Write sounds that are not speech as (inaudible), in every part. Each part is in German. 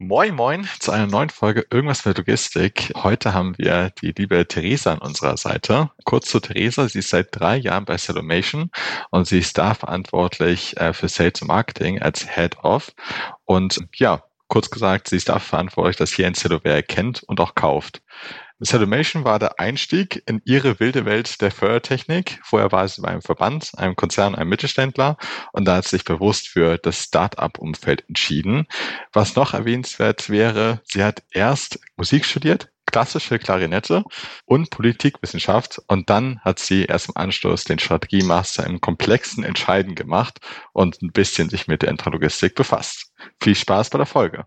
Moin Moin zu einer neuen Folge Irgendwas mit Logistik. Heute haben wir die liebe Theresa an unserer Seite. Kurz zu Theresa, sie ist seit drei Jahren bei Salomation und sie ist da verantwortlich äh, für Sales und Marketing als Head of. Und ja, kurz gesagt, sie ist dafür verantwortlich, dass hier ein Celloware kennt und auch kauft. Salomation war der Einstieg in ihre wilde Welt der Fördertechnik. Vorher war sie bei einem Verband, einem Konzern, einem Mittelständler und da hat sie sich bewusst für das Start-up-Umfeld entschieden. Was noch erwähnenswert wäre, sie hat erst Musik studiert, klassische Klarinette und Politikwissenschaft und dann hat sie erst im Anschluss den Strategiemaster im komplexen Entscheiden gemacht und ein bisschen sich mit der Intralogistik befasst. Viel Spaß bei der Folge.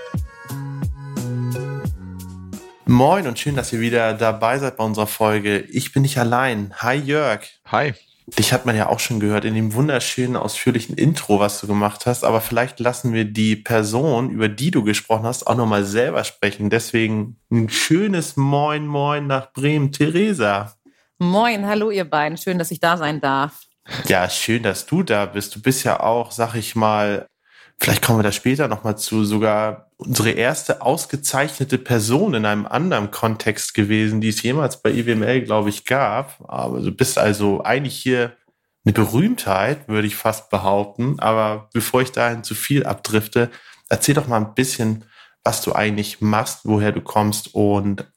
Moin und schön, dass ihr wieder dabei seid bei unserer Folge. Ich bin nicht allein. Hi Jörg. Hi. Dich hat man ja auch schon gehört in dem wunderschönen, ausführlichen Intro, was du gemacht hast. Aber vielleicht lassen wir die Person, über die du gesprochen hast, auch nochmal selber sprechen. Deswegen ein schönes Moin Moin nach Bremen. Theresa. Moin, hallo ihr beiden. Schön, dass ich da sein darf. Ja, schön, dass du da bist. Du bist ja auch, sag ich mal, vielleicht kommen wir da später nochmal zu, sogar unsere erste ausgezeichnete Person in einem anderen Kontext gewesen, die es jemals bei IWML, glaube ich, gab. Aber du bist also eigentlich hier eine Berühmtheit, würde ich fast behaupten. Aber bevor ich dahin zu viel abdrifte, erzähl doch mal ein bisschen, was du eigentlich machst, woher du kommst und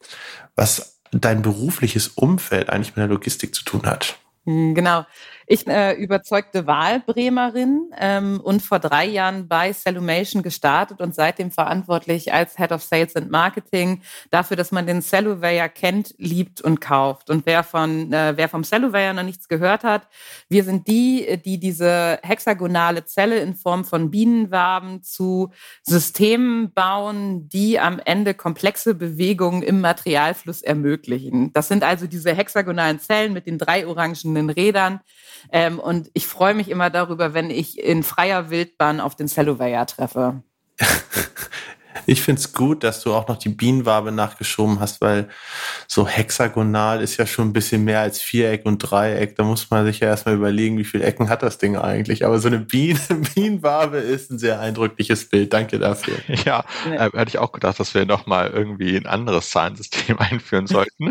was dein berufliches Umfeld eigentlich mit der Logistik zu tun hat. Hm, genau. Ich äh, überzeugte Wahlbremerin ähm, und vor drei Jahren bei Cellumation gestartet und seitdem verantwortlich als Head of Sales and Marketing dafür, dass man den Celluvayor kennt, liebt und kauft. Und wer von äh, wer vom Celluvayor noch nichts gehört hat, wir sind die, die diese hexagonale Zelle in Form von Bienenwaben zu Systemen bauen, die am Ende komplexe Bewegungen im Materialfluss ermöglichen. Das sind also diese hexagonalen Zellen mit den drei orangenen Rädern ähm, und ich freue mich immer darüber, wenn ich in freier Wildbahn auf den Cellovayer treffe. (laughs) Ich finde es gut, dass du auch noch die Bienenwabe nachgeschoben hast, weil so hexagonal ist ja schon ein bisschen mehr als Viereck und Dreieck. Da muss man sich ja erstmal überlegen, wie viele Ecken hat das Ding eigentlich. Aber so eine Biene, (laughs) Bienenwabe ist ein sehr eindrückliches Bild. Danke dafür. (laughs) Ja, äh, hätte ich auch gedacht, dass wir nochmal irgendwie ein anderes Zahlensystem (laughs) einführen sollten.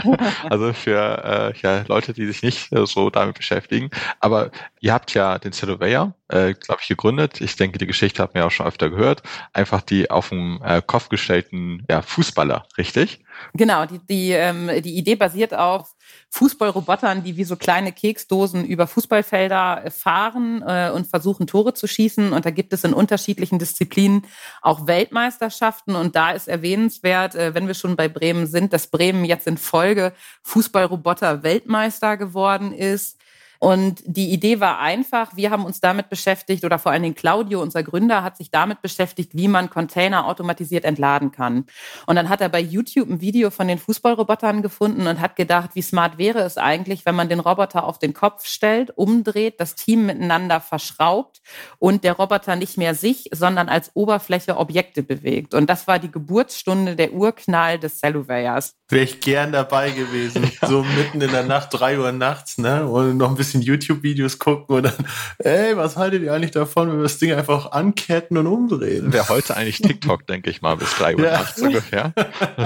also für äh, ja, Leute, die sich nicht äh, so damit beschäftigen. Aber ihr habt ja den Celloveyor, äh, glaube ich, gegründet. Ich denke, die Geschichte hat man ja auch schon öfter gehört. Einfach die auf dem äh, Kopf gestellten ja, Fußballer, richtig? Genau, die, die, ähm, die Idee basiert auf Fußballrobotern, die wie so kleine Keksdosen über Fußballfelder äh, fahren äh, und versuchen, Tore zu schießen. Und da gibt es in unterschiedlichen Disziplinen auch Weltmeisterschaften. Und da ist erwähnenswert, äh, wenn wir schon bei Bremen sind, dass Bremen jetzt in Folge Fußballroboter Weltmeister geworden ist. Und die Idee war einfach, wir haben uns damit beschäftigt, oder vor allen Dingen Claudio, unser Gründer, hat sich damit beschäftigt, wie man Container automatisiert entladen kann. Und dann hat er bei YouTube ein Video von den Fußballrobotern gefunden und hat gedacht, wie smart wäre es eigentlich, wenn man den Roboter auf den Kopf stellt, umdreht, das Team miteinander verschraubt und der Roboter nicht mehr sich, sondern als Oberfläche Objekte bewegt. Und das war die Geburtsstunde der Urknall des Celluvayers. Wäre ich gern dabei gewesen. (laughs) So mitten in der Nacht, drei Uhr nachts, ne? Und noch ein bisschen YouTube-Videos gucken und dann, ey, was haltet ihr eigentlich davon, wenn wir das Ding einfach anketten und umdrehen? Wäre heute eigentlich TikTok, denke ich mal, bis drei Uhr ja. nachts ungefähr.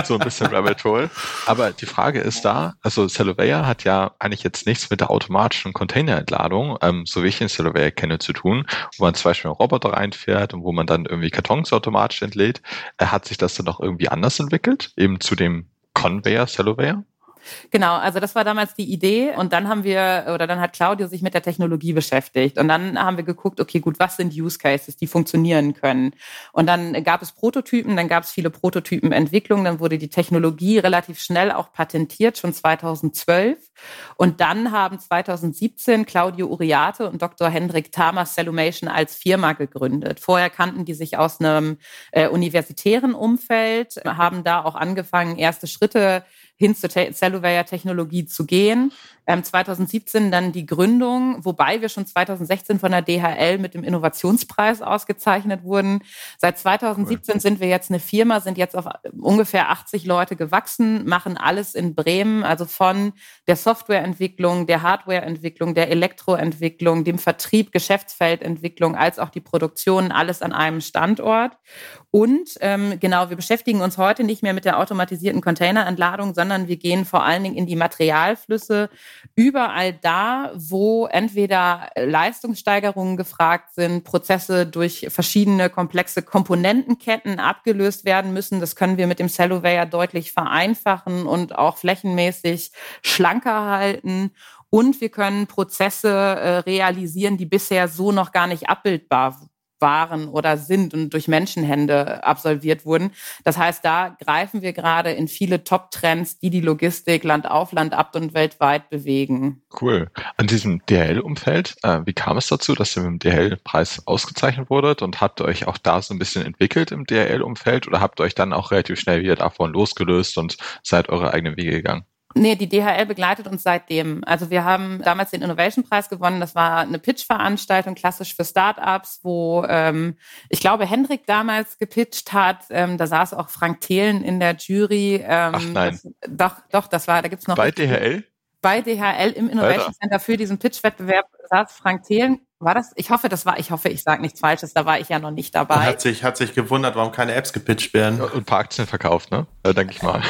so ein bisschen Rabbit Hole. Aber die Frage ist da, also Celluvea hat ja eigentlich jetzt nichts mit der automatischen Containerentladung, ähm, so wie ich den Celluvea kenne, zu tun, wo man zum Beispiel einen Roboter reinfährt und wo man dann irgendwie Kartons automatisch entlädt. Äh, hat sich das dann noch irgendwie anders entwickelt, eben zu dem Conveyor Celluvayor? Genau, also das war damals die Idee und dann haben wir, oder dann hat Claudio sich mit der Technologie beschäftigt und dann haben wir geguckt, okay, gut, was sind Use Cases, die funktionieren können? Und dann gab es Prototypen, dann gab es viele Prototypenentwicklungen, dann wurde die Technologie relativ schnell auch patentiert, schon 2012 und dann haben 2017 Claudio Uriate und Dr. Hendrik Tamas Cellumation als Firma gegründet. Vorher kannten die sich aus einem äh, universitären Umfeld, haben da auch angefangen, erste Schritte hin zur Cellular-Technologie zu gehen. Ähm, 2017 dann die Gründung, wobei wir schon 2016 von der DHL mit dem Innovationspreis ausgezeichnet wurden. Seit 2017 cool. sind wir jetzt eine Firma, sind jetzt auf ungefähr 80 Leute gewachsen, machen alles in Bremen, also von der Softwareentwicklung, der Hardwareentwicklung, der Elektroentwicklung, dem Vertrieb, Geschäftsfeldentwicklung, als auch die Produktion, alles an einem Standort. Und ähm, genau, wir beschäftigen uns heute nicht mehr mit der automatisierten Containerentladung, sondern wir gehen vor allen Dingen in die Materialflüsse, überall da, wo entweder Leistungssteigerungen gefragt sind, Prozesse durch verschiedene komplexe Komponentenketten abgelöst werden müssen. Das können wir mit dem Celloware deutlich vereinfachen und auch flächenmäßig schlanker halten. Und wir können Prozesse äh, realisieren, die bisher so noch gar nicht abbildbar waren oder sind und durch Menschenhände absolviert wurden. Das heißt, da greifen wir gerade in viele Top-Trends, die die Logistik Land auf Land ab und weltweit bewegen. Cool. An diesem DHL-Umfeld, äh, wie kam es dazu, dass ihr mit dem DHL-Preis ausgezeichnet wurdet und habt ihr euch auch da so ein bisschen entwickelt im DHL-Umfeld oder habt ihr euch dann auch relativ schnell wieder davon losgelöst und seid eure eigenen Wege gegangen? Nee, die DHL begleitet uns seitdem. Also wir haben damals den Innovation Preis gewonnen. Das war eine Pitch-Veranstaltung, klassisch für Startups, wo ähm, ich glaube Hendrik damals gepitcht hat. Ähm, da saß auch Frank Thelen in der Jury. Ähm, Ach nein. Das, doch, doch, das war, da gibt's noch. Bei DHL? Bei DHL im Innovation Alter. Center für diesen Pitch-Wettbewerb saß Frank Thelen war das? Ich hoffe, das war, ich hoffe, ich sage nichts Falsches, da war ich ja noch nicht dabei. Man hat sich, hat sich gewundert, warum keine Apps gepitcht werden. Und ein paar Aktien verkauft, ne? Ja, denke ich mal.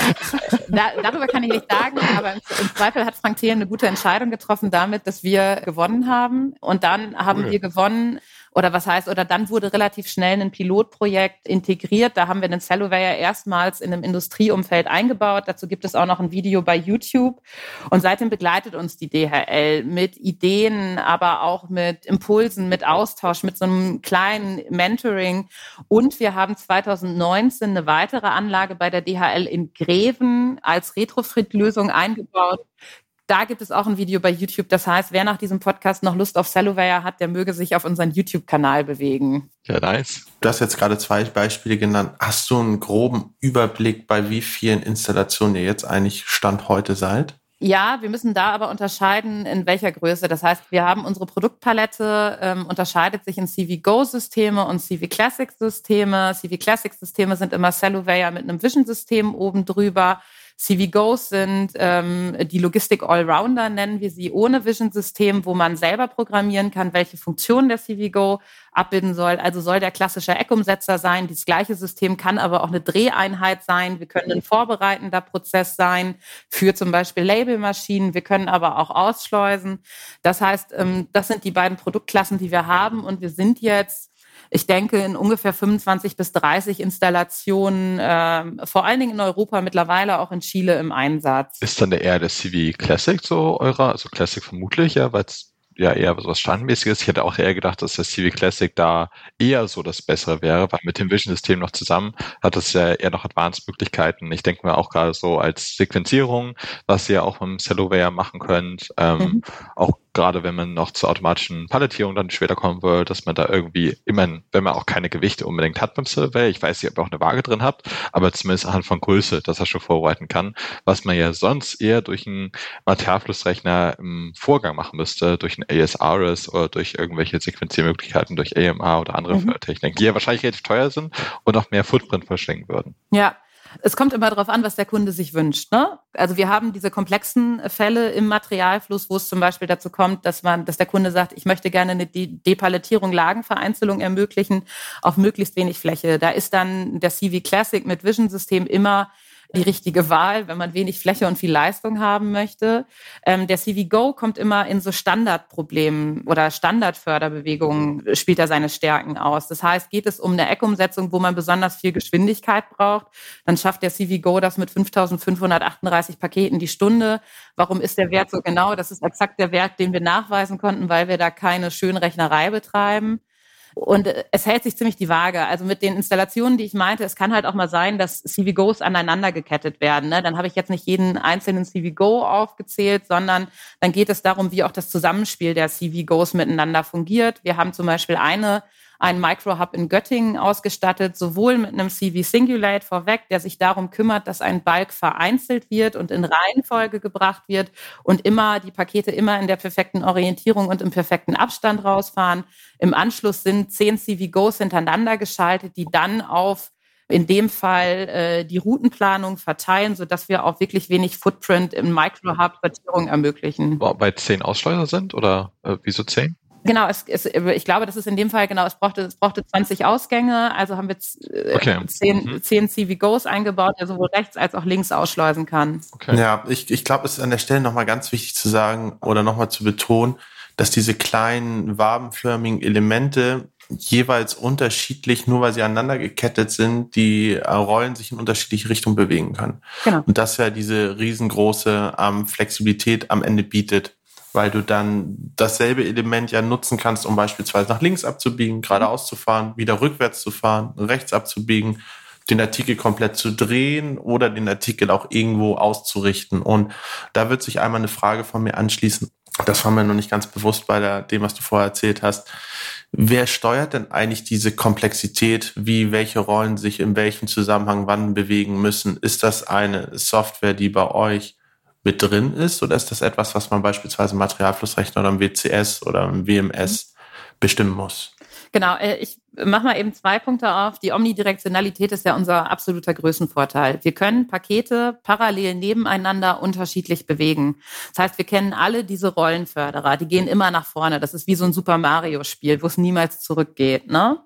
(laughs) da, darüber kann ich nicht sagen, aber im, im Zweifel hat Frank Thelen eine gute Entscheidung getroffen damit, dass wir gewonnen haben. Und dann haben cool. wir gewonnen oder was heißt, oder dann wurde relativ schnell ein Pilotprojekt integriert. Da haben wir den Celloware erstmals in einem Industrieumfeld eingebaut. Dazu gibt es auch noch ein Video bei YouTube. Und seitdem begleitet uns die DHL mit Ideen, aber auch mit Impulsen, mit Austausch, mit so einem kleinen Mentoring. Und wir haben 2019 eine weitere Anlage bei der DHL in Greven als Retrofit-Lösung eingebaut, da gibt es auch ein Video bei YouTube. Das heißt, wer nach diesem Podcast noch Lust auf Celloware hat, der möge sich auf unseren YouTube-Kanal bewegen. Ja, nice. Du hast jetzt gerade zwei Beispiele genannt. Hast du einen groben Überblick, bei wie vielen Installationen ihr jetzt eigentlich Stand heute seid? Ja, wir müssen da aber unterscheiden, in welcher Größe. Das heißt, wir haben unsere Produktpalette, ähm, unterscheidet sich in CV Go-Systeme und CV Classic-Systeme. CV Classic-Systeme sind immer Celloware mit einem Vision-System oben drüber. CVGOs sind ähm, die Logistik Allrounder, nennen wir sie, ohne Vision-System, wo man selber programmieren kann, welche Funktionen der CVGO abbilden soll. Also soll der klassische Eckumsetzer sein. Das gleiche System kann aber auch eine Dreheinheit sein. Wir können ein vorbereitender Prozess sein für zum Beispiel Labelmaschinen. Wir können aber auch ausschleusen. Das heißt, ähm, das sind die beiden Produktklassen, die wir haben. Und wir sind jetzt ich denke, in ungefähr 25 bis 30 Installationen, äh, vor allen Dingen in Europa, mittlerweile auch in Chile im Einsatz. Ist dann der eher der CV Classic so eurer, also Classic vermutlich, ja, weil es ja eher so was Standmäßiges. Ich hätte auch eher gedacht, dass das CV Classic da eher so das Bessere wäre, weil mit dem Vision-System noch zusammen hat es ja eher noch Advanced-Möglichkeiten. Ich denke mir auch gerade so als Sequenzierung, was ihr auch mit dem Celloware machen könnt, ähm, mhm. auch gerade wenn man noch zur automatischen Palettierung dann später kommen will, dass man da irgendwie immer, wenn man auch keine Gewichte unbedingt hat beim Survey, ich weiß nicht, ob ihr auch eine Waage drin habt, aber zumindest anhand von Größe, dass er schon vorbereiten kann, was man ja sonst eher durch einen Materialflussrechner im Vorgang machen müsste, durch einen ASRS oder durch irgendwelche Sequenziermöglichkeiten durch AMA oder andere mhm. Techniken, die ja wahrscheinlich relativ teuer sind und auch mehr Footprint verschlingen würden. Ja, es kommt immer darauf an, was der Kunde sich wünscht. Ne? Also wir haben diese komplexen Fälle im Materialfluss, wo es zum Beispiel dazu kommt, dass man, dass der Kunde sagt, ich möchte gerne eine De Depalettierung, Lagenvereinzelung ermöglichen auf möglichst wenig Fläche. Da ist dann der CV Classic mit Vision System immer die richtige Wahl, wenn man wenig Fläche und viel Leistung haben möchte. Ähm, der CV Go kommt immer in so Standardproblemen oder Standardförderbewegungen spielt er seine Stärken aus. Das heißt, geht es um eine Eckumsetzung, wo man besonders viel Geschwindigkeit braucht, dann schafft der CV Go das mit 5538 Paketen die Stunde. Warum ist der Wert so genau? Das ist exakt der Wert, den wir nachweisen konnten, weil wir da keine Schönrechnerei betreiben. Und äh, es hält sich ziemlich die Waage. Also mit den Installationen, die ich meinte, es kann halt auch mal sein, dass CVGOs aneinander gekettet werden. Ne? Dann habe ich jetzt nicht jeden einzelnen CVGO aufgezählt, sondern dann geht es darum, wie auch das Zusammenspiel der CVGOs miteinander fungiert. Wir haben zum Beispiel eine einen Micro-Hub in Göttingen ausgestattet, sowohl mit einem CV Singulate vorweg, der sich darum kümmert, dass ein Bulk vereinzelt wird und in Reihenfolge gebracht wird und immer die Pakete immer in der perfekten Orientierung und im perfekten Abstand rausfahren. Im Anschluss sind zehn CV-Goes hintereinander geschaltet, die dann auf in dem Fall äh, die Routenplanung verteilen, sodass wir auch wirklich wenig Footprint im Micro-Hub-Sortierung ermöglichen. Weil zehn Ausschleuser sind oder äh, wieso zehn? Genau, es, es, ich glaube, das ist in dem Fall genau, es brauchte, es brauchte 20 Ausgänge, also haben wir äh, okay. 10, mhm. 10 CV-Goes eingebaut, der sowohl rechts als auch links ausschleusen kann. Okay. Ja, ich, ich glaube, es ist an der Stelle nochmal ganz wichtig zu sagen oder nochmal zu betonen, dass diese kleinen wabenförmigen Elemente jeweils unterschiedlich, nur weil sie aneinander gekettet sind, die äh, Rollen sich in unterschiedliche Richtungen bewegen können. Genau. Und das ja diese riesengroße ähm, Flexibilität am Ende bietet weil du dann dasselbe Element ja nutzen kannst, um beispielsweise nach links abzubiegen, geradeaus zu fahren, wieder rückwärts zu fahren, rechts abzubiegen, den Artikel komplett zu drehen oder den Artikel auch irgendwo auszurichten. Und da wird sich einmal eine Frage von mir anschließen. Das war mir noch nicht ganz bewusst bei der, dem, was du vorher erzählt hast. Wer steuert denn eigentlich diese Komplexität, wie welche Rollen sich in welchem Zusammenhang wann bewegen müssen? Ist das eine Software, die bei euch mit drin ist? Oder ist das etwas, was man beispielsweise im Materialflussrechner oder im WCS oder im WMS bestimmen muss? Genau, äh, ich mache mal eben zwei Punkte auf. Die Omnidirektionalität ist ja unser absoluter Größenvorteil. Wir können Pakete parallel nebeneinander unterschiedlich bewegen. Das heißt, wir kennen alle diese Rollenförderer, die gehen immer nach vorne. Das ist wie so ein Super Mario-Spiel, wo es niemals zurückgeht. Ne?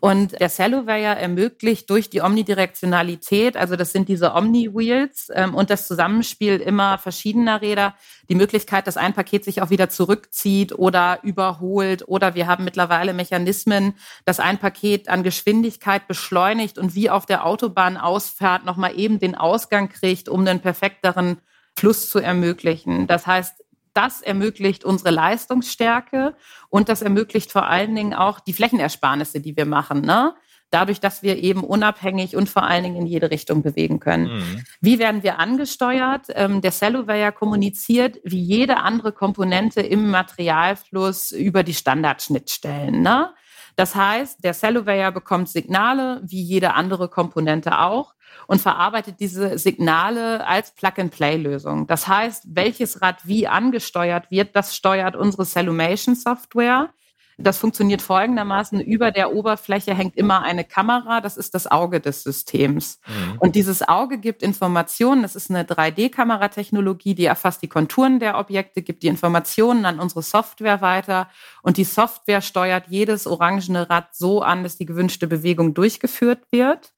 Und der Celloware ermöglicht durch die Omnidirektionalität, also das sind diese Omni-Wheels ähm, und das Zusammenspiel immer verschiedener Räder, die Möglichkeit, dass ein Paket sich auch wieder zurückzieht oder überholt. Oder wir haben mittlerweile Mechanismen, dass ein Paket an Geschwindigkeit beschleunigt und wie auf der Autobahn ausfährt, nochmal eben den Ausgang kriegt, um den perfekteren Fluss zu ermöglichen. Das heißt, das ermöglicht unsere Leistungsstärke und das ermöglicht vor allen Dingen auch die Flächenersparnisse, die wir machen. Ne? Dadurch, dass wir eben unabhängig und vor allen Dingen in jede Richtung bewegen können. Mhm. Wie werden wir angesteuert? Ähm, der Celloware kommuniziert wie jede andere Komponente im Materialfluss über die Standardschnittstellen. Ne? Das heißt, der Celloware bekommt Signale, wie jede andere Komponente auch und verarbeitet diese Signale als Plug-and-Play-Lösung. Das heißt, welches Rad wie angesteuert wird, das steuert unsere Cellumation-Software. Das funktioniert folgendermaßen. Über der Oberfläche hängt immer eine Kamera. Das ist das Auge des Systems. Mhm. Und dieses Auge gibt Informationen. Das ist eine 3D-Kameratechnologie, die erfasst die Konturen der Objekte, gibt die Informationen an unsere Software weiter. Und die Software steuert jedes orangene Rad so an, dass die gewünschte Bewegung durchgeführt wird.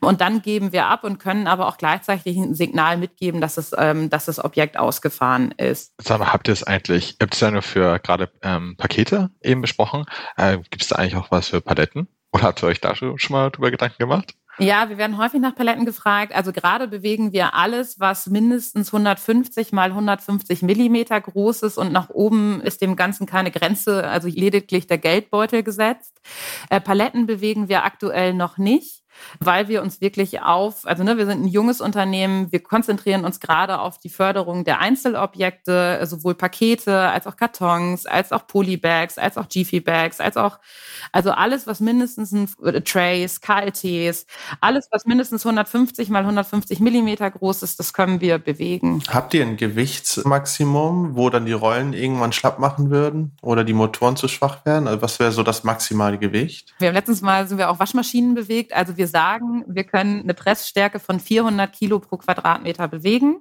Und dann geben wir ab und können aber auch gleichzeitig ein Signal mitgeben, dass, es, ähm, dass das Objekt ausgefahren ist. Sag mal, habt ihr es eigentlich, habt ihr es ja nur für gerade ähm, Pakete eben besprochen? Äh, Gibt es da eigentlich auch was für Paletten? Oder habt ihr euch da schon, schon mal drüber Gedanken gemacht? Ja, wir werden häufig nach Paletten gefragt. Also gerade bewegen wir alles, was mindestens 150 mal 150 Millimeter groß ist und nach oben ist dem Ganzen keine Grenze, also lediglich der Geldbeutel gesetzt. Äh, Paletten bewegen wir aktuell noch nicht weil wir uns wirklich auf, also ne, wir sind ein junges Unternehmen, wir konzentrieren uns gerade auf die Förderung der Einzelobjekte, sowohl Pakete als auch Kartons, als auch Polybags, als auch Jiffy-Bags, als auch, also alles, was mindestens ein äh, Trays, KLTs, alles, was mindestens 150 mal 150 Millimeter groß ist, das können wir bewegen. Habt ihr ein Gewichtsmaximum, wo dann die Rollen irgendwann schlapp machen würden oder die Motoren zu schwach werden? Also was wäre so das maximale Gewicht? Wir haben letztens mal, sind wir auch Waschmaschinen bewegt, also wir sagen, wir können eine Pressstärke von 400 Kilo pro Quadratmeter bewegen.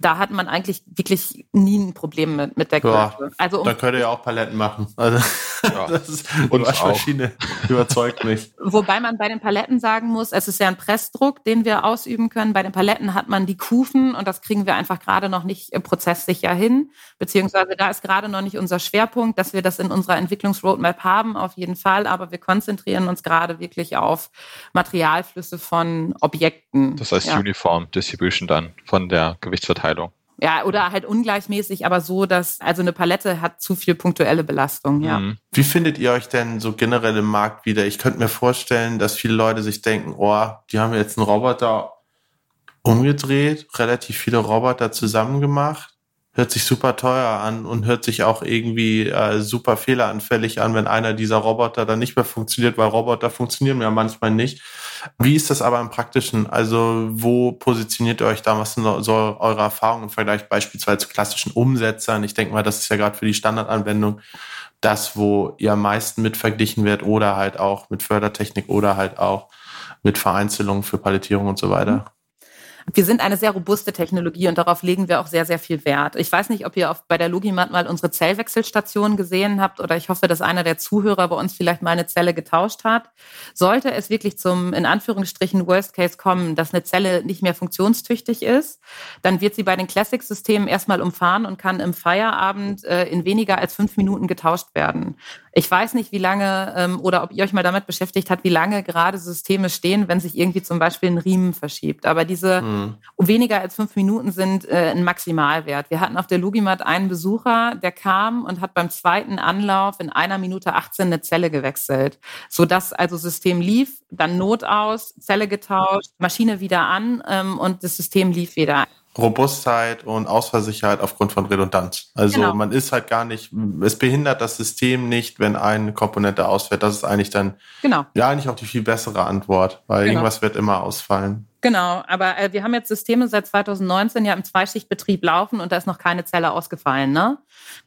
Da hat man eigentlich wirklich nie ein Problem mit, mit der Größe. Ja, also um, dann könnt ihr ja auch Paletten machen. Also. Ja. Das ist, die Waschmaschine überzeugt mich. Wobei man bei den Paletten sagen muss, es ist ja ein Pressdruck, den wir ausüben können. Bei den Paletten hat man die Kufen und das kriegen wir einfach gerade noch nicht prozesssicher hin. Beziehungsweise da ist gerade noch nicht unser Schwerpunkt, dass wir das in unserer Entwicklungsroadmap haben, auf jeden Fall. Aber wir konzentrieren uns gerade wirklich auf Materialflüsse von Objekten. Das heißt ja. Uniform Distribution dann von der Gewichtsverteilung. Ja, oder halt ungleichmäßig, aber so, dass, also eine Palette hat zu viel punktuelle Belastung, ja. Mhm. Wie findet ihr euch denn so generell im Markt wieder? Ich könnte mir vorstellen, dass viele Leute sich denken, oh, die haben jetzt einen Roboter umgedreht, relativ viele Roboter zusammen gemacht hört sich super teuer an und hört sich auch irgendwie äh, super fehleranfällig an, wenn einer dieser Roboter dann nicht mehr funktioniert, weil Roboter funktionieren ja manchmal nicht. Wie ist das aber im Praktischen? Also wo positioniert ihr euch da? Was sind so eure Erfahrungen im Vergleich beispielsweise zu klassischen Umsetzern? Ich denke mal, das ist ja gerade für die Standardanwendung das, wo ihr am meisten mit verglichen wird oder halt auch mit Fördertechnik oder halt auch mit Vereinzelungen für Palettierung und so weiter. Wir sind eine sehr robuste Technologie und darauf legen wir auch sehr, sehr viel Wert. Ich weiß nicht, ob ihr auf, bei der Logimat mal unsere Zellwechselstation gesehen habt oder ich hoffe, dass einer der Zuhörer bei uns vielleicht mal eine Zelle getauscht hat. Sollte es wirklich zum, in Anführungsstrichen, Worst Case kommen, dass eine Zelle nicht mehr funktionstüchtig ist, dann wird sie bei den Classic-Systemen erstmal umfahren und kann im Feierabend äh, in weniger als fünf Minuten getauscht werden. Ich weiß nicht, wie lange ähm, oder ob ihr euch mal damit beschäftigt habt, wie lange gerade Systeme stehen, wenn sich irgendwie zum Beispiel ein Riemen verschiebt. Aber diese mhm. weniger als fünf Minuten sind äh, ein Maximalwert. Wir hatten auf der Logimat einen Besucher, der kam und hat beim zweiten Anlauf in einer Minute 18 eine Zelle gewechselt, sodass also System lief, dann Not aus, Zelle getauscht, Maschine wieder an ähm, und das System lief wieder. Robustheit und Ausfallsicherheit aufgrund von Redundanz. Also genau. man ist halt gar nicht, es behindert das System nicht, wenn eine Komponente ausfällt. Das ist eigentlich dann genau. ja eigentlich auch die viel bessere Antwort, weil genau. irgendwas wird immer ausfallen. Genau, aber äh, wir haben jetzt Systeme seit 2019 ja im Zweischichtbetrieb laufen und da ist noch keine Zelle ausgefallen. Ne?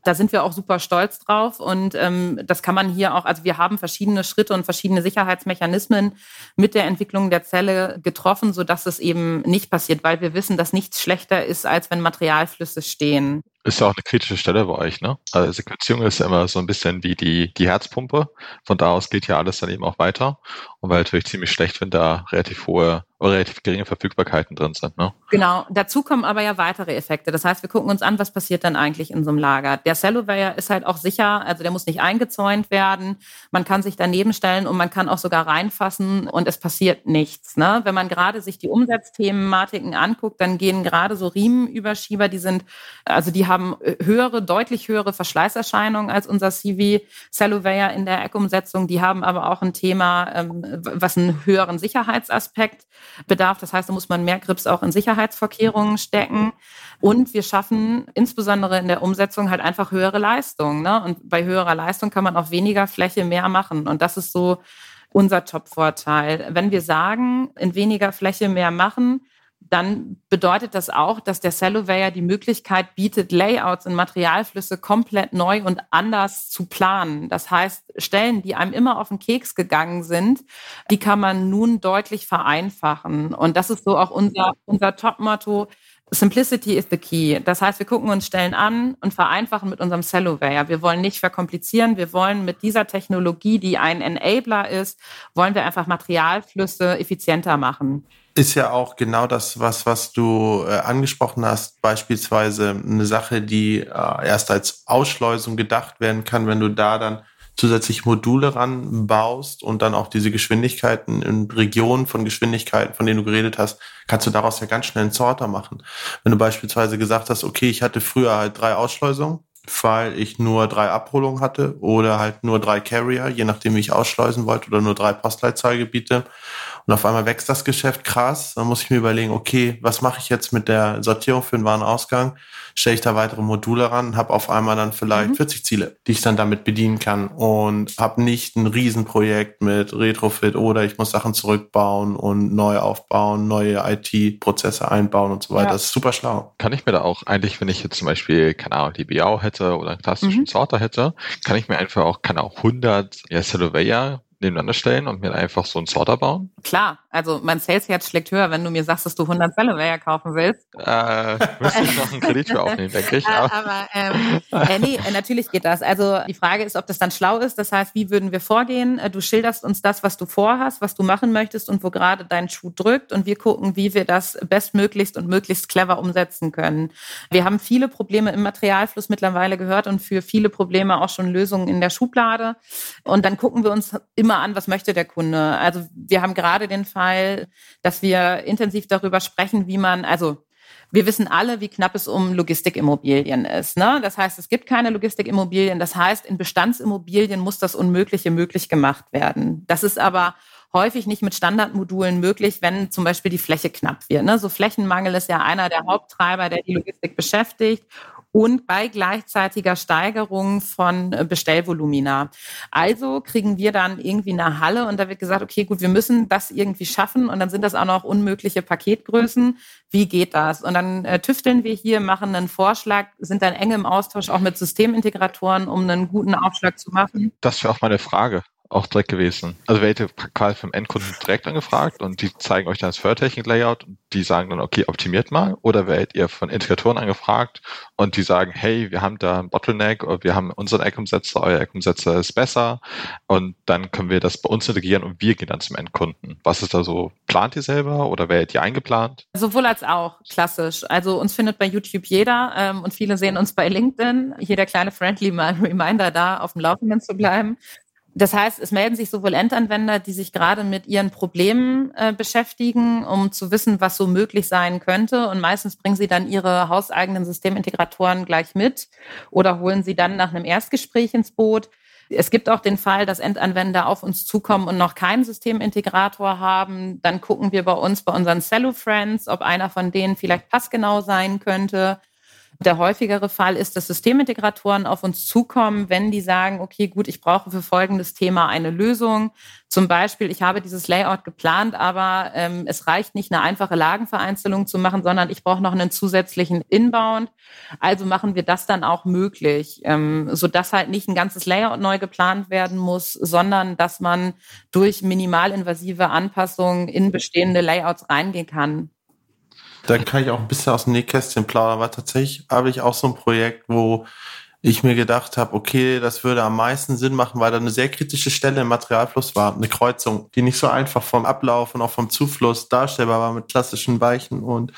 Da sind wir auch super stolz drauf und ähm, das kann man hier auch, also wir haben verschiedene Schritte und verschiedene Sicherheitsmechanismen mit der Entwicklung der Zelle getroffen, sodass es eben nicht passiert, weil wir wissen, dass nichts schlechter ist, als wenn Materialflüsse stehen ist ja auch eine kritische Stelle bei euch, ne? Also Sequenzierung ist ja immer so ein bisschen wie die, die Herzpumpe. Von da aus geht ja alles dann eben auch weiter. Und wäre natürlich ziemlich schlecht, wenn da relativ hohe oder relativ geringe Verfügbarkeiten drin sind, ne? Genau. Dazu kommen aber ja weitere Effekte. Das heißt, wir gucken uns an, was passiert dann eigentlich in so einem Lager. Der Cellowayer ist halt auch sicher, also der muss nicht eingezäunt werden. Man kann sich daneben stellen und man kann auch sogar reinfassen und es passiert nichts, ne? Wenn man gerade sich die Umsatzthematiken anguckt, dann gehen gerade so Riemenüberschieber, die sind, also die haben haben höhere, deutlich höhere Verschleißerscheinungen als unser CV Celluvair in der Eck-Umsetzung. Die haben aber auch ein Thema, ähm, was einen höheren Sicherheitsaspekt bedarf. Das heißt, da muss man mehr Grips auch in Sicherheitsvorkehrungen stecken. Und wir schaffen insbesondere in der Umsetzung halt einfach höhere Leistung. Ne? Und bei höherer Leistung kann man auf weniger Fläche mehr machen. Und das ist so unser Top-Vorteil. Wenn wir sagen, in weniger Fläche mehr machen, dann bedeutet das auch, dass der Cellowayer die Möglichkeit bietet, Layouts und Materialflüsse komplett neu und anders zu planen. Das heißt, Stellen, die einem immer auf den Keks gegangen sind, die kann man nun deutlich vereinfachen. Und das ist so auch unser, unser Top-Motto. Simplicity is the key. Das heißt, wir gucken uns Stellen an und vereinfachen mit unserem Cellowayer. Wir wollen nicht verkomplizieren. Wir wollen mit dieser Technologie, die ein Enabler ist, wollen wir einfach Materialflüsse effizienter machen ist ja auch genau das, was, was du äh, angesprochen hast, beispielsweise eine Sache, die äh, erst als Ausschleusung gedacht werden kann, wenn du da dann zusätzlich Module ranbaust und dann auch diese Geschwindigkeiten in Regionen von Geschwindigkeiten, von denen du geredet hast, kannst du daraus ja ganz schnell einen Sorter machen. Wenn du beispielsweise gesagt hast, okay, ich hatte früher halt drei Ausschleusungen, weil ich nur drei Abholungen hatte oder halt nur drei Carrier, je nachdem wie ich ausschleusen wollte oder nur drei Postleitzahlgebiete und auf einmal wächst das Geschäft krass. Dann muss ich mir überlegen, okay, was mache ich jetzt mit der Sortierung für den Warenausgang? Stelle ich da weitere Module ran, habe auf einmal dann vielleicht mhm. 40 Ziele, die ich dann damit bedienen kann und habe nicht ein Riesenprojekt mit Retrofit oder ich muss Sachen zurückbauen und neu aufbauen, neue IT-Prozesse einbauen und so weiter. Ja. Das ist super schlau. Kann ich mir da auch eigentlich, wenn ich jetzt zum Beispiel, keine Ahnung, die BAU hätte oder einen klassischen mhm. Sorter hätte, kann ich mir einfach auch, kann auch 100 ja, Celloveya nebeneinander stellen und mir einfach so einen Sorter bauen? Klar, Also mein Salesherz schlägt höher, wenn du mir sagst, dass du 100 Cellaware kaufen willst. Äh, müsste ich noch einen Kredit für aufnehmen, denke ich. Aber, aber ähm, äh, nee, äh, natürlich geht das. Also die Frage ist, ob das dann schlau ist. Das heißt, wie würden wir vorgehen? Äh, du schilderst uns das, was du vorhast, was du machen möchtest und wo gerade dein Schuh drückt. Und wir gucken, wie wir das bestmöglichst und möglichst clever umsetzen können. Wir haben viele Probleme im Materialfluss mittlerweile gehört und für viele Probleme auch schon Lösungen in der Schublade. Und dann gucken wir uns immer an, was möchte der Kunde. Also wir haben gerade den Fall, dass wir intensiv darüber sprechen, wie man, also wir wissen alle, wie knapp es um Logistikimmobilien ist. Ne? Das heißt, es gibt keine Logistikimmobilien. Das heißt, in Bestandsimmobilien muss das Unmögliche möglich gemacht werden. Das ist aber häufig nicht mit Standardmodulen möglich, wenn zum Beispiel die Fläche knapp wird. Ne? So Flächenmangel ist ja einer der Haupttreiber, der die Logistik beschäftigt und bei gleichzeitiger Steigerung von äh, Bestellvolumina. Also kriegen wir dann irgendwie eine Halle und da wird gesagt, okay, gut, wir müssen das irgendwie schaffen und dann sind das auch noch unmögliche Paketgrößen. Wie geht das? Und dann äh, tüfteln wir hier, machen einen Vorschlag, sind dann eng im Austausch auch mit Systemintegratoren, um einen guten Aufschlag zu machen. Das wäre auch meine Frage auch direkt gewesen. Also werdet ihr quasi vom Endkunden direkt angefragt und die zeigen euch dann das Fördertechnik-Layout und die sagen dann, okay, optimiert mal. Oder werdet ihr von Integratoren angefragt und die sagen, hey, wir haben da ein Bottleneck oder wir haben unseren Eckumsetzer, euer Eckumsetzer ist besser und dann können wir das bei uns integrieren und wir gehen dann zum Endkunden. Was ist da so? Plant ihr selber oder werdet ihr eingeplant? Sowohl als auch, klassisch. Also uns findet bei YouTube jeder ähm, und viele sehen uns bei LinkedIn. Hier der kleine Friendly (laughs) Reminder da, auf dem Laufenden zu bleiben. Das heißt, es melden sich sowohl Endanwender, die sich gerade mit ihren Problemen äh, beschäftigen, um zu wissen, was so möglich sein könnte. Und meistens bringen sie dann ihre hauseigenen Systemintegratoren gleich mit oder holen sie dann nach einem Erstgespräch ins Boot. Es gibt auch den Fall, dass Endanwender auf uns zukommen und noch keinen Systemintegrator haben. Dann gucken wir bei uns, bei unseren Cello Friends, ob einer von denen vielleicht passgenau sein könnte. Der häufigere Fall ist, dass Systemintegratoren auf uns zukommen, wenn die sagen, okay, gut, ich brauche für folgendes Thema eine Lösung. Zum Beispiel, ich habe dieses Layout geplant, aber ähm, es reicht nicht, eine einfache Lagenvereinzelung zu machen, sondern ich brauche noch einen zusätzlichen Inbound. Also machen wir das dann auch möglich, ähm, sodass halt nicht ein ganzes Layout neu geplant werden muss, sondern dass man durch minimalinvasive Anpassungen in bestehende Layouts reingehen kann. Da kann ich auch ein bisschen aus dem Nähkästchen plaudern, weil tatsächlich habe ich auch so ein Projekt, wo ich mir gedacht habe, okay, das würde am meisten Sinn machen, weil da eine sehr kritische Stelle im Materialfluss war, eine Kreuzung, die nicht so einfach vom Ablauf und auch vom Zufluss darstellbar war mit klassischen Weichen und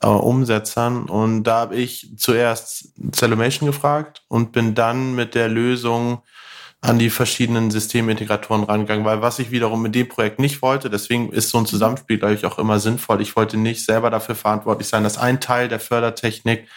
äh, Umsetzern. Und da habe ich zuerst Cellumation gefragt und bin dann mit der Lösung an die verschiedenen Systemintegratoren rangegangen, weil was ich wiederum mit dem Projekt nicht wollte, deswegen ist so ein Zusammenspiel, glaube ich, auch immer sinnvoll. Ich wollte nicht selber dafür verantwortlich sein, dass ein Teil der Fördertechnik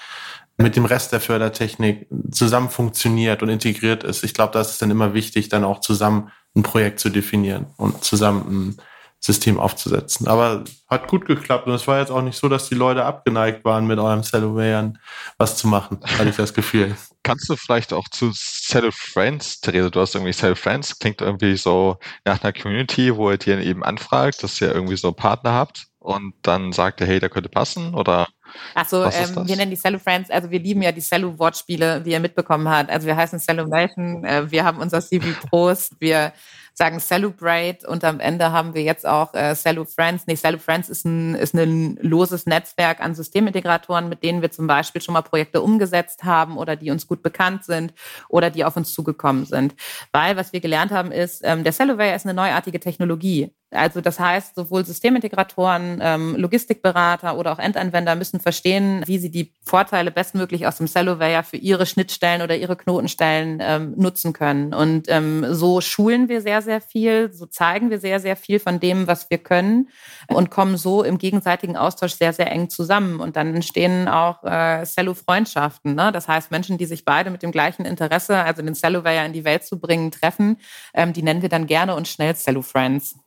mit dem Rest der Fördertechnik zusammen funktioniert und integriert ist. Ich glaube, das ist dann immer wichtig, dann auch zusammen ein Projekt zu definieren und zusammen ein System aufzusetzen. Aber hat gut geklappt und es war jetzt auch nicht so, dass die Leute abgeneigt waren, mit eurem Cellaware was zu machen, hatte ich das Gefühl. (laughs) Kannst du vielleicht auch zu Cell Friends, Therese, du hast irgendwie Cell Friends, klingt irgendwie so nach einer Community, wo ihr dir eben anfragt, dass ihr irgendwie so Partner habt und dann sagt ihr, hey, der könnte passen oder Achso, ähm, wir nennen die Cello Friends, also wir lieben ja die Cello-Wortspiele, wie ihr mitbekommen habt. Also wir heißen Cellovation, äh, wir haben unser CV Prost, wir sagen Celebrate und am Ende haben wir jetzt auch äh, Cello Friends. Nee, Cello Friends ist ein, ist ein loses Netzwerk an Systemintegratoren, mit denen wir zum Beispiel schon mal Projekte umgesetzt haben oder die uns gut bekannt sind oder die auf uns zugekommen sind. Weil was wir gelernt haben ist, ähm, der Celloware ist eine neuartige Technologie. Also das heißt, sowohl Systemintegratoren, ähm, Logistikberater oder auch Endanwender müssen verstehen, wie sie die Vorteile bestmöglich aus dem Celloware für ihre Schnittstellen oder ihre Knotenstellen ähm, nutzen können. Und ähm, so schulen wir sehr, sehr viel, so zeigen wir sehr, sehr viel von dem, was wir können und kommen so im gegenseitigen Austausch sehr, sehr eng zusammen. Und dann entstehen auch äh, Cello-Freundschaften. Ne? Das heißt, Menschen, die sich beide mit dem gleichen Interesse, also den Celloware in die Welt zu bringen, treffen, ähm, die nennen wir dann gerne und schnell Cello-Friends.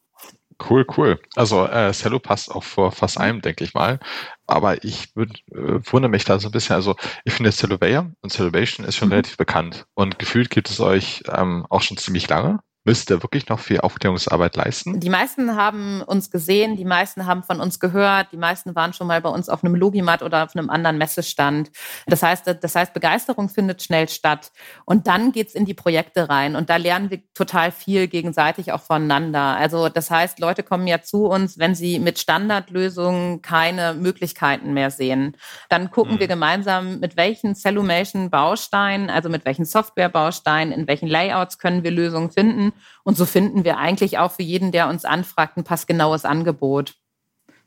Cool, cool. Also äh, Cello passt auch vor fast allem, denke ich mal. Aber ich würd, äh, wundere mich da so ein bisschen. Also ich finde Cellovia und Cellovation ist schon mhm. relativ bekannt. Und gefühlt gibt es euch ähm, auch schon ziemlich lange. Müsst ihr wirklich noch viel Aufklärungsarbeit leisten? Die meisten haben uns gesehen, die meisten haben von uns gehört, die meisten waren schon mal bei uns auf einem Logimat oder auf einem anderen Messestand. Das heißt, das heißt, Begeisterung findet schnell statt. Und dann geht's in die Projekte rein. Und da lernen wir total viel gegenseitig auch voneinander. Also das heißt, Leute kommen ja zu uns, wenn sie mit Standardlösungen keine Möglichkeiten mehr sehen. Dann gucken mhm. wir gemeinsam, mit welchen Cellumation-Bausteinen, also mit welchen Software-Bausteinen, in welchen Layouts können wir Lösungen finden und so finden wir eigentlich auch für jeden, der uns anfragt, ein passgenaues Angebot.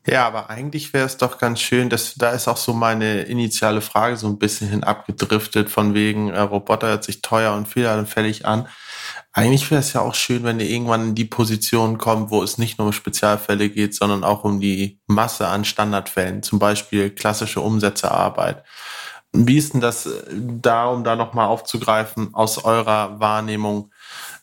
Ja, aber eigentlich wäre es doch ganz schön, dass da ist auch so meine initiale Frage so ein bisschen hin abgedriftet, von wegen äh, Roboter hört sich teuer und fehlerfällig an. Eigentlich wäre es ja auch schön, wenn ihr irgendwann in die Position kommt, wo es nicht nur um Spezialfälle geht, sondern auch um die Masse an Standardfällen, zum Beispiel klassische Umsetzerarbeit. Wie ist denn das äh, da, um da nochmal aufzugreifen, aus eurer Wahrnehmung?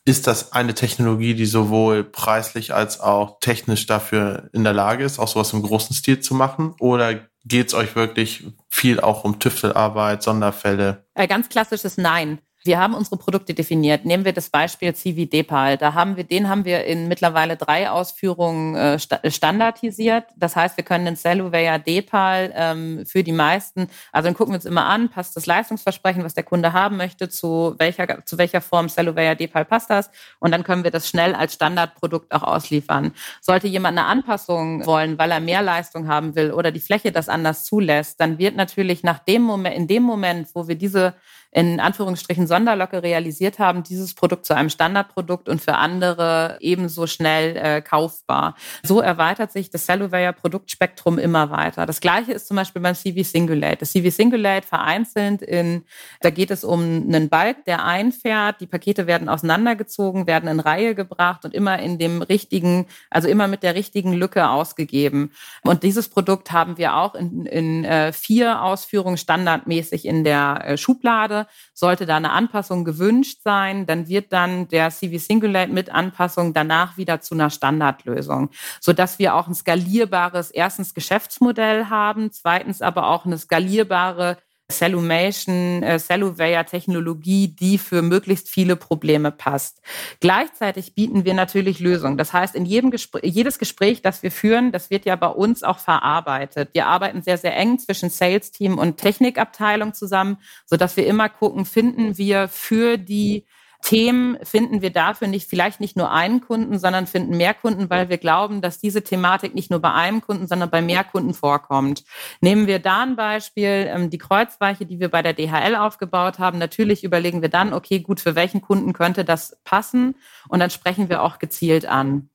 Ist das eine Technologie, die sowohl preislich als auch technisch dafür in der Lage ist, auch sowas im großen Stil zu machen? Oder geht es euch wirklich viel auch um Tüftelarbeit, Sonderfälle? Ein ganz klassisches Nein. Wir haben unsere Produkte definiert. Nehmen wir das Beispiel CV Depal. Da haben wir, den haben wir in mittlerweile drei Ausführungen äh, standardisiert. Das heißt, wir können den Celluvea Depal ähm, für die meisten, also dann gucken wir uns immer an, passt das Leistungsversprechen, was der Kunde haben möchte, zu welcher, zu welcher Form Celluvea Depal passt das? Und dann können wir das schnell als Standardprodukt auch ausliefern. Sollte jemand eine Anpassung wollen, weil er mehr Leistung haben will oder die Fläche das anders zulässt, dann wird natürlich nach dem Moment, in dem Moment, wo wir diese in Anführungsstrichen Sonderlocke realisiert haben, dieses Produkt zu einem Standardprodukt und für andere ebenso schnell äh, kaufbar. So erweitert sich das Celluvea Produktspektrum immer weiter. Das gleiche ist zum Beispiel beim CV Singulate. Das CV Singulate vereinzelt in, da geht es um einen Balk, der einfährt. Die Pakete werden auseinandergezogen, werden in Reihe gebracht und immer in dem richtigen, also immer mit der richtigen Lücke ausgegeben. Und dieses Produkt haben wir auch in, in äh, vier Ausführungen standardmäßig in der äh, Schublade sollte da eine Anpassung gewünscht sein, dann wird dann der CV Singulate mit Anpassung danach wieder zu einer Standardlösung, so dass wir auch ein skalierbares erstens Geschäftsmodell haben, zweitens aber auch eine skalierbare Cellumation, äh, Celluvea-Technologie, die für möglichst viele Probleme passt. Gleichzeitig bieten wir natürlich Lösungen. Das heißt, in jedem Gespräch, jedes Gespräch, das wir führen, das wird ja bei uns auch verarbeitet. Wir arbeiten sehr, sehr eng zwischen Sales-Team und Technikabteilung zusammen, so dass wir immer gucken, finden wir für die Themen finden wir dafür nicht, vielleicht nicht nur einen Kunden, sondern finden mehr Kunden, weil wir glauben, dass diese Thematik nicht nur bei einem Kunden, sondern bei mehr Kunden vorkommt. Nehmen wir da ein Beispiel, ähm, die Kreuzweiche, die wir bei der DHL aufgebaut haben. Natürlich überlegen wir dann, okay, gut, für welchen Kunden könnte das passen? Und dann sprechen wir auch gezielt an.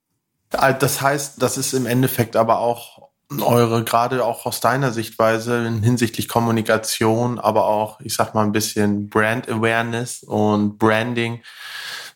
Das heißt, das ist im Endeffekt aber auch eure, gerade auch aus deiner Sichtweise hinsichtlich Kommunikation, aber auch, ich sag mal, ein bisschen Brand Awareness und Branding,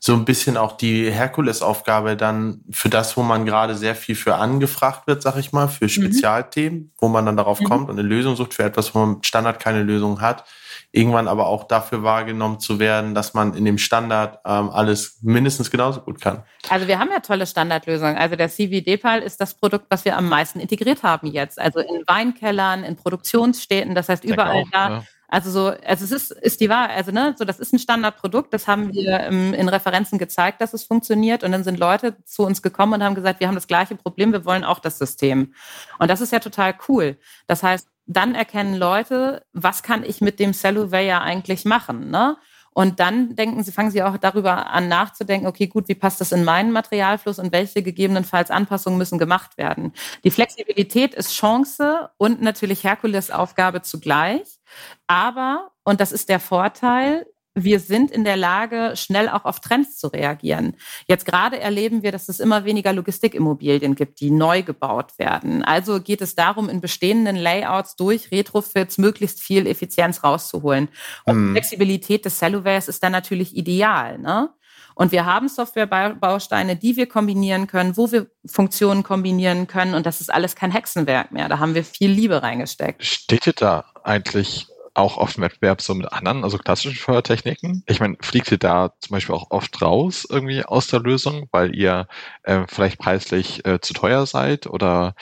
so ein bisschen auch die Herkulesaufgabe dann für das, wo man gerade sehr viel für angefragt wird, sag ich mal, für mhm. Spezialthemen, mhm. wo man dann darauf mhm. kommt und eine Lösung sucht für etwas, wo man Standard keine Lösung hat irgendwann aber auch dafür wahrgenommen zu werden, dass man in dem Standard ähm, alles mindestens genauso gut kann. Also wir haben ja tolle Standardlösungen. Also der CVD-Pal ist das Produkt, was wir am meisten integriert haben jetzt. Also in Weinkellern, in Produktionsstädten, das heißt überall auch, da. Ja. Also so, also es ist, ist die Wahrheit, also ne, so das ist ein Standardprodukt, das haben wir ähm, in Referenzen gezeigt, dass es funktioniert und dann sind Leute zu uns gekommen und haben gesagt, wir haben das gleiche Problem, wir wollen auch das System. Und das ist ja total cool. Das heißt, dann erkennen Leute, was kann ich mit dem Celluvea eigentlich machen, ne? Und dann denken sie, fangen sie auch darüber an nachzudenken, okay, gut, wie passt das in meinen Materialfluss und welche gegebenenfalls Anpassungen müssen gemacht werden? Die Flexibilität ist Chance und natürlich Herkules Aufgabe zugleich. Aber, und das ist der Vorteil, wir sind in der Lage, schnell auch auf Trends zu reagieren. Jetzt gerade erleben wir, dass es immer weniger Logistikimmobilien gibt, die neu gebaut werden. Also geht es darum, in bestehenden Layouts durch Retrofits möglichst viel Effizienz rauszuholen. Und hm. die Flexibilität des Celluvares ist dann natürlich ideal. Ne? Und wir haben Softwarebausteine, die wir kombinieren können, wo wir Funktionen kombinieren können. Und das ist alles kein Hexenwerk mehr. Da haben wir viel Liebe reingesteckt. Steht ihr da eigentlich auch auf dem Wettbewerb so mit anderen, also klassischen Feuertechniken? Ich meine, fliegt ihr da zum Beispiel auch oft raus irgendwie aus der Lösung, weil ihr äh, vielleicht preislich äh, zu teuer seid oder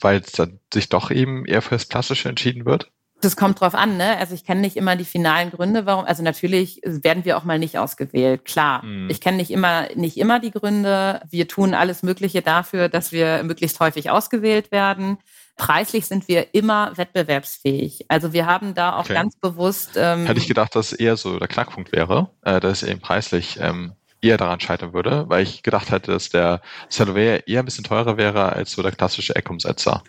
weil es dann sich doch eben eher fürs Klassische entschieden wird? Das kommt drauf an, ne? Also ich kenne nicht immer die finalen Gründe, warum. Also natürlich werden wir auch mal nicht ausgewählt, klar. Mhm. Ich kenne nicht immer, nicht immer die Gründe. Wir tun alles Mögliche dafür, dass wir möglichst häufig ausgewählt werden. Preislich sind wir immer wettbewerbsfähig. Also wir haben da auch okay. ganz bewusst. Ähm, Hätte ich gedacht, dass eher so der Knackpunkt wäre, äh, dass eben preislich ähm, eher daran scheitern würde, weil ich gedacht hätte, dass der Salovea eher ein bisschen teurer wäre als so der klassische Eckumsetzer.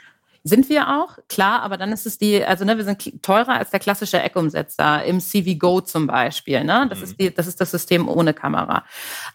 Sind wir auch, klar, aber dann ist es die, also ne, wir sind teurer als der klassische Eckumsetzer im CV Go zum Beispiel. Ne? Das, mhm. ist die, das ist das System ohne Kamera.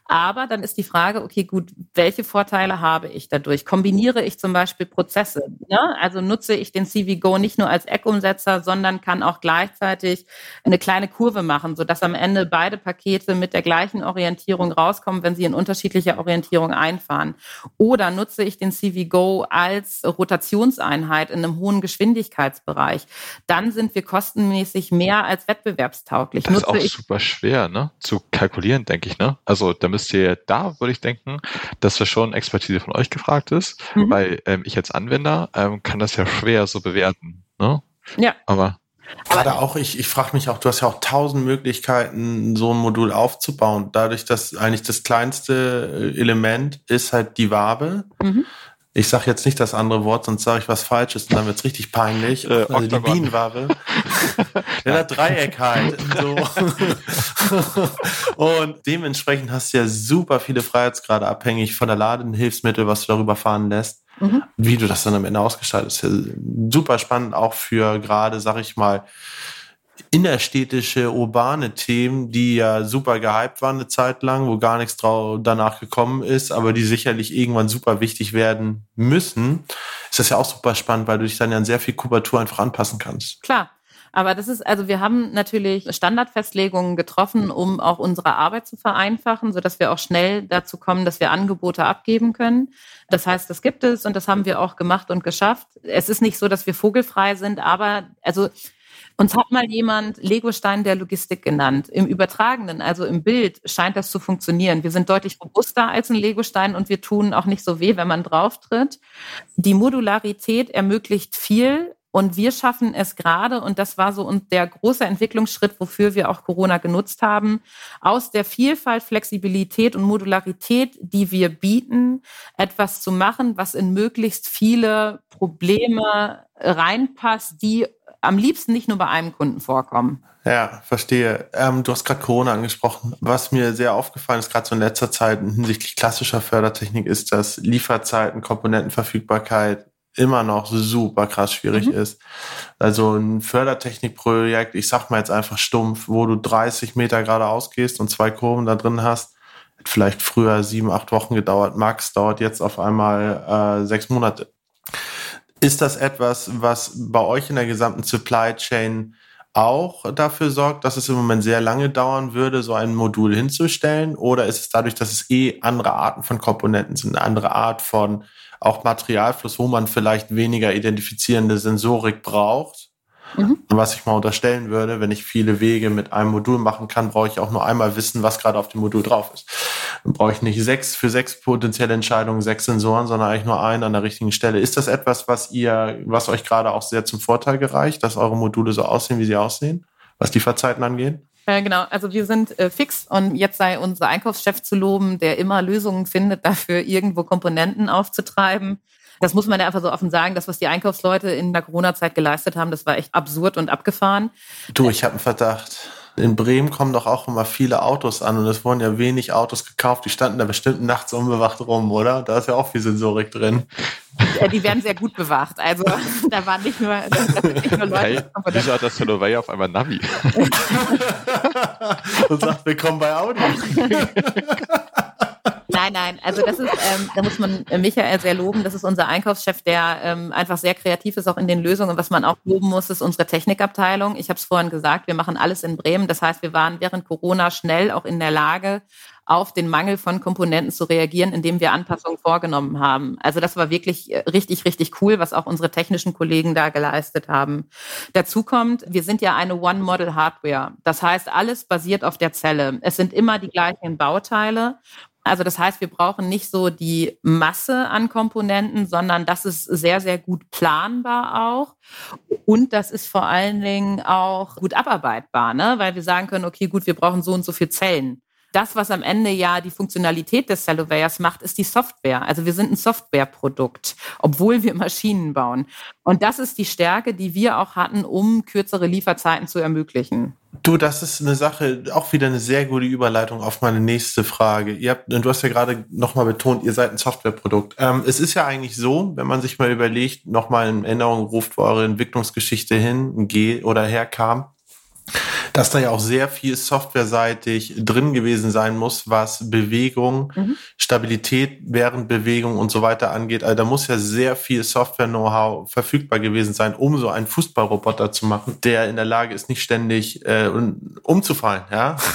Aber dann ist die Frage, okay, gut, welche Vorteile habe ich dadurch? Kombiniere ich zum Beispiel Prozesse? Ne? Also nutze ich den CV Go nicht nur als Eckumsetzer, sondern kann auch gleichzeitig eine kleine Kurve machen, sodass am Ende beide Pakete mit der gleichen Orientierung rauskommen, wenn sie in unterschiedlicher Orientierung einfahren. Oder nutze ich den CV Go als Rotationseinheit? Einheit in einem hohen Geschwindigkeitsbereich, dann sind wir kostenmäßig mehr als wettbewerbstauglich. Das Nutze ist auch super schwer ne? zu kalkulieren, denke ich. Ne? Also da müsst ihr, da würde ich denken, dass da schon Expertise von euch gefragt ist, mhm. weil ähm, ich als Anwender ähm, kann das ja schwer so bewerten. Ne? Ja. Aber Gerade auch, ich, ich frage mich auch, du hast ja auch tausend Möglichkeiten, so ein Modul aufzubauen. Dadurch, dass eigentlich das kleinste äh, Element ist halt die Wabe. Mhm. Ich sage jetzt nicht das andere Wort, sonst sage ich was Falsches und dann wird's richtig peinlich. Äh, also die Bienenwabe. (laughs) ja, der Dreieck halt. So. (laughs) und dementsprechend hast du ja super viele Freiheitsgrade abhängig von der Ladenhilfsmittel, was du darüber fahren lässt. Mhm. Wie du das dann am Ende ausgestaltest. Ja, super spannend auch für gerade, sag ich mal, innerstädtische, urbane Themen, die ja super gehypt waren eine Zeit lang, wo gar nichts danach gekommen ist, aber die sicherlich irgendwann super wichtig werden müssen, ist das ja auch super spannend, weil du dich dann ja an sehr viel Kubatur einfach anpassen kannst. Klar. Aber das ist, also wir haben natürlich Standardfestlegungen getroffen, um auch unsere Arbeit zu vereinfachen, sodass wir auch schnell dazu kommen, dass wir Angebote abgeben können. Das heißt, das gibt es und das haben wir auch gemacht und geschafft. Es ist nicht so, dass wir vogelfrei sind, aber also uns hat mal jemand Legostein der Logistik genannt. Im Übertragenen, also im Bild, scheint das zu funktionieren. Wir sind deutlich robuster als ein Legostein und wir tun auch nicht so weh, wenn man drauf tritt. Die Modularität ermöglicht viel und wir schaffen es gerade, und das war so der große Entwicklungsschritt, wofür wir auch Corona genutzt haben, aus der Vielfalt, Flexibilität und Modularität, die wir bieten, etwas zu machen, was in möglichst viele Probleme reinpasst, die am liebsten nicht nur bei einem Kunden vorkommen. Ja, verstehe. Ähm, du hast gerade Corona angesprochen. Was mir sehr aufgefallen ist, gerade so in letzter Zeit hinsichtlich klassischer Fördertechnik, ist, dass Lieferzeiten, Komponentenverfügbarkeit immer noch super krass schwierig mhm. ist. Also ein Fördertechnikprojekt, ich sag mal jetzt einfach stumpf, wo du 30 Meter geradeaus gehst und zwei Kurven da drin hast, hat vielleicht früher sieben, acht Wochen gedauert. Max dauert jetzt auf einmal äh, sechs Monate. Ist das etwas, was bei euch in der gesamten Supply Chain auch dafür sorgt, dass es im Moment sehr lange dauern würde, so ein Modul hinzustellen? Oder ist es dadurch, dass es eh andere Arten von Komponenten sind, eine andere Art von auch Materialfluss, wo man vielleicht weniger identifizierende Sensorik braucht? Mhm. Was ich mal unterstellen würde, wenn ich viele Wege mit einem Modul machen kann, brauche ich auch nur einmal wissen, was gerade auf dem Modul drauf ist. Dann brauche ich nicht sechs für sechs potenzielle Entscheidungen, sechs Sensoren, sondern eigentlich nur einen an der richtigen Stelle. Ist das etwas, was ihr, was euch gerade auch sehr zum Vorteil gereicht, dass eure Module so aussehen, wie sie aussehen, was die Verzeiten angeht? Ja, genau. Also wir sind äh, fix und jetzt sei unser Einkaufschef zu loben, der immer Lösungen findet, dafür irgendwo Komponenten aufzutreiben. Das muss man ja einfach so offen sagen. Das, was die Einkaufsleute in der Corona-Zeit geleistet haben, das war echt absurd und abgefahren. Du, ich habe einen Verdacht. In Bremen kommen doch auch immer viele Autos an und es wurden ja wenig Autos gekauft. Die standen da bestimmt nachts unbewacht rum, oder? Da ist ja auch viel Sensorik drin. Ja, die werden sehr gut bewacht. Also da waren nicht nur, nicht nur Leute. Hey, wieso hat das Huawei auf einmal Navi? (laughs) und sagt, willkommen bei Audi. (laughs) Nein, nein, also das ist, ähm, da muss man Michael sehr loben. Das ist unser Einkaufschef, der ähm, einfach sehr kreativ ist auch in den Lösungen. Und was man auch loben muss, ist unsere Technikabteilung. Ich habe es vorhin gesagt, wir machen alles in Bremen. Das heißt, wir waren während Corona schnell auch in der Lage, auf den Mangel von Komponenten zu reagieren, indem wir Anpassungen vorgenommen haben. Also das war wirklich äh, richtig, richtig cool, was auch unsere technischen Kollegen da geleistet haben. Dazu kommt, wir sind ja eine One-Model-Hardware. Das heißt, alles basiert auf der Zelle. Es sind immer die gleichen Bauteile Also das heißt, wir brauchen nicht so die Masse an Komponenten, sondern das ist sehr, sehr gut planbar auch. Und das ist vor allen Dingen auch gut abarbeitbar, ne? weil wir sagen können, okay, gut, wir brauchen so und so viel Zellen. Das, was am Ende ja die Funktionalität des Cellovayers macht, ist die Software. Also wir sind ein Softwareprodukt, obwohl wir Maschinen bauen. Und das ist die Stärke, die wir auch hatten, um kürzere Lieferzeiten zu ermöglichen. Du, das ist eine Sache, auch wieder eine sehr gute Überleitung auf meine nächste Frage. Ihr habt, du hast ja gerade nochmal betont, ihr seid ein Softwareprodukt. Ähm, es ist ja eigentlich so, wenn man sich mal überlegt, nochmal in Erinnerung ruft, wo eure Entwicklungsgeschichte hin, oder herkam dass da ja auch sehr viel softwareseitig drin gewesen sein muss, was Bewegung, mhm. Stabilität während Bewegung und so weiter angeht. Also da muss ja sehr viel Software-Know-how verfügbar gewesen sein, um so einen Fußballroboter zu machen, der in der Lage ist, nicht ständig äh, umzufallen. Ja? (laughs)